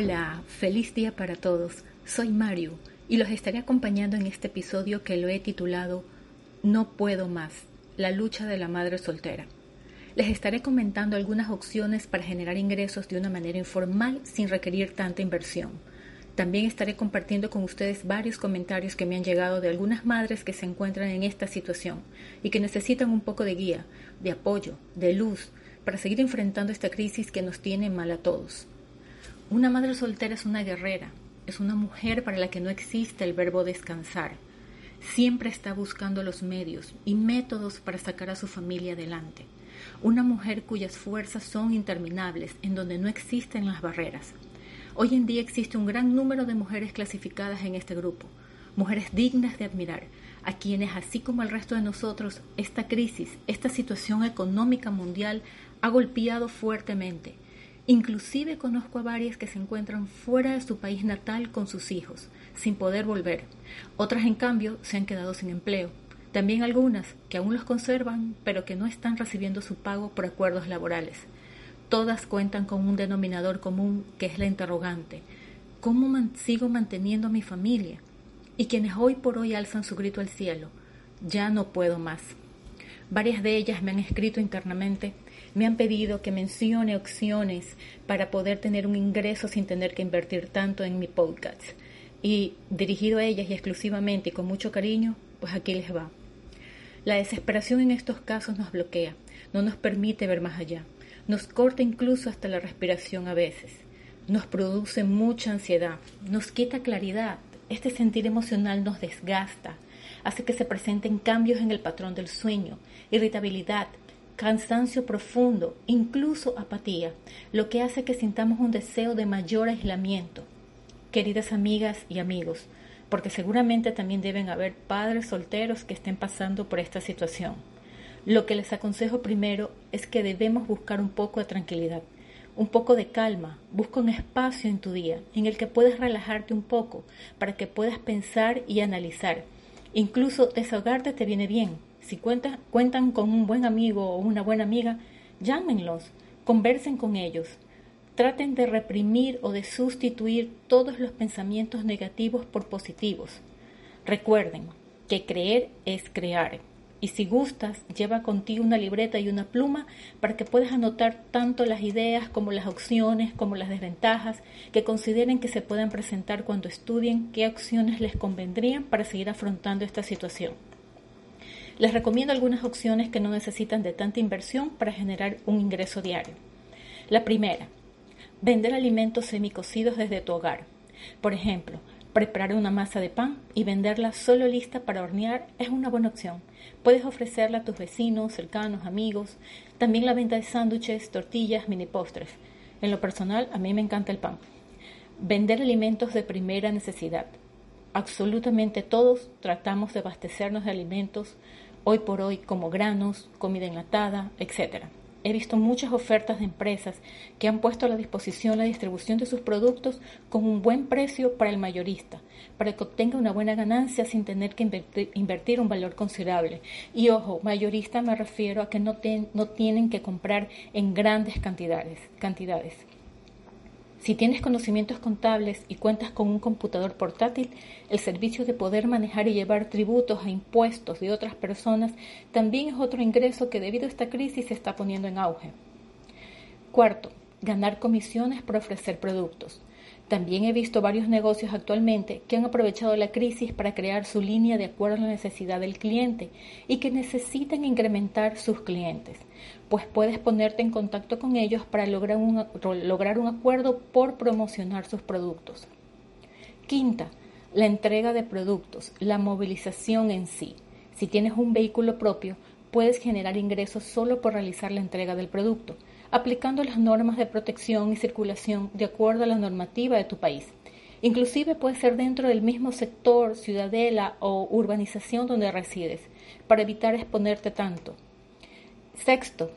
Hola, feliz día para todos. Soy Mario y los estaré acompañando en este episodio que lo he titulado No puedo más, la lucha de la madre soltera. Les estaré comentando algunas opciones para generar ingresos de una manera informal sin requerir tanta inversión. También estaré compartiendo con ustedes varios comentarios que me han llegado de algunas madres que se encuentran en esta situación y que necesitan un poco de guía, de apoyo, de luz, para seguir enfrentando esta crisis que nos tiene mal a todos. Una madre soltera es una guerrera, es una mujer para la que no existe el verbo descansar. Siempre está buscando los medios y métodos para sacar a su familia adelante. Una mujer cuyas fuerzas son interminables, en donde no existen las barreras. Hoy en día existe un gran número de mujeres clasificadas en este grupo, mujeres dignas de admirar, a quienes, así como al resto de nosotros, esta crisis, esta situación económica mundial ha golpeado fuertemente Inclusive conozco a varias que se encuentran fuera de su país natal con sus hijos, sin poder volver. Otras, en cambio, se han quedado sin empleo. También algunas que aún los conservan, pero que no están recibiendo su pago por acuerdos laborales. Todas cuentan con un denominador común que es la interrogante. ¿Cómo sigo manteniendo a mi familia? Y quienes hoy por hoy alzan su grito al cielo. Ya no puedo más. Varias de ellas me han escrito internamente me han pedido que mencione opciones para poder tener un ingreso sin tener que invertir tanto en mi podcast. Y dirigido a ellas y exclusivamente y con mucho cariño, pues aquí les va. La desesperación en estos casos nos bloquea, no nos permite ver más allá, nos corta incluso hasta la respiración a veces, nos produce mucha ansiedad, nos quita claridad, este sentir emocional nos desgasta, hace que se presenten cambios en el patrón del sueño, irritabilidad, cansancio profundo, incluso apatía, lo que hace que sintamos un deseo de mayor aislamiento. Queridas amigas y amigos, porque seguramente también deben haber padres solteros que estén pasando por esta situación. Lo que les aconsejo primero es que debemos buscar un poco de tranquilidad, un poco de calma, busca un espacio en tu día en el que puedas relajarte un poco para que puedas pensar y analizar. Incluso desahogarte te viene bien, si cuentan con un buen amigo o una buena amiga, llámenlos, conversen con ellos. Traten de reprimir o de sustituir todos los pensamientos negativos por positivos. Recuerden que creer es crear. Y si gustas, lleva contigo una libreta y una pluma para que puedas anotar tanto las ideas como las opciones, como las desventajas que consideren que se puedan presentar cuando estudien qué opciones les convendrían para seguir afrontando esta situación. Les recomiendo algunas opciones que no necesitan de tanta inversión para generar un ingreso diario. La primera, vender alimentos semicocidos desde tu hogar. Por ejemplo, preparar una masa de pan y venderla solo lista para hornear es una buena opción. Puedes ofrecerla a tus vecinos, cercanos, amigos. También la venta de sándwiches, tortillas, mini postres. En lo personal, a mí me encanta el pan. Vender alimentos de primera necesidad. Absolutamente todos tratamos de abastecernos de alimentos hoy por hoy como granos, comida enlatada, etc. He visto muchas ofertas de empresas que han puesto a la disposición la distribución de sus productos con un buen precio para el mayorista, para que obtenga una buena ganancia sin tener que invertir, un valor considerable. Y ojo, mayorista me refiero a que no, no tienen que comprar en grandes cantidades. cantidades. Si tienes conocimientos contables y cuentas con un computador portátil, el servicio de poder manejar y llevar tributos e impuestos de otras personas también es otro ingreso que debido a esta crisis se está poniendo en auge. Cuarto, ganar comisiones por ofrecer productos. También he visto varios negocios actualmente que han aprovechado la crisis para crear su línea de acuerdo a la necesidad del cliente y que necesitan incrementar sus clientes, pues puedes ponerte en contacto con ellos para lograr un, lograr un acuerdo por promocionar sus productos. Quinta, la entrega de productos, la movilización en sí. Si tienes un vehículo propio, puedes generar ingresos solo por realizar la entrega del producto aplicando las normas de protección y circulación de acuerdo a la normativa de tu país. Inclusive puede ser dentro del mismo sector, ciudadela o urbanización donde resides, para evitar exponerte tanto. Sexto,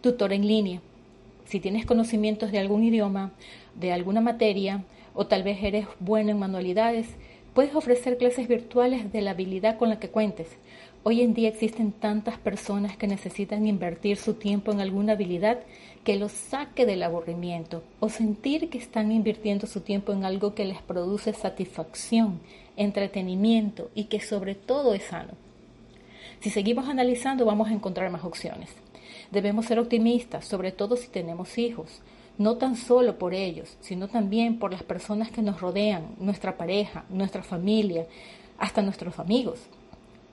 tutor en línea. Si tienes conocimientos de algún idioma, de alguna materia, o tal vez eres bueno en manualidades, puedes ofrecer clases virtuales de la habilidad con la que cuentes. Hoy en día existen tantas personas que necesitan invertir su tiempo en alguna habilidad que los saque del aburrimiento o sentir que están invirtiendo su tiempo en algo que les produce satisfacción, entretenimiento y que sobre todo es sano. Si seguimos analizando vamos a encontrar más opciones. Debemos ser optimistas, sobre todo si tenemos hijos, no tan solo por ellos, sino también por las personas que nos rodean, nuestra pareja, nuestra familia, hasta nuestros amigos.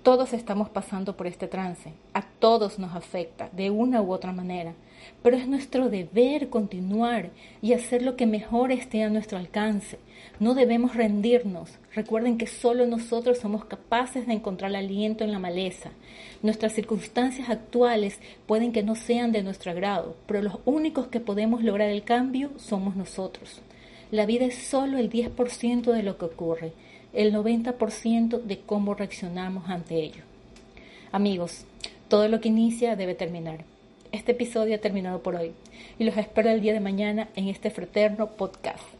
Todos estamos pasando por este trance, a todos nos afecta de una u otra manera, pero es nuestro deber continuar y hacer lo que mejor esté a nuestro alcance. No debemos rendirnos. Recuerden que solo nosotros somos capaces de encontrar aliento en la maleza. Nuestras circunstancias actuales pueden que no sean de nuestro agrado, pero los únicos que podemos lograr el cambio somos nosotros. La vida es solo el 10% de lo que ocurre el 90% de cómo reaccionamos ante ello. Amigos, todo lo que inicia debe terminar. Este episodio ha terminado por hoy y los espero el día de mañana en este fraterno podcast.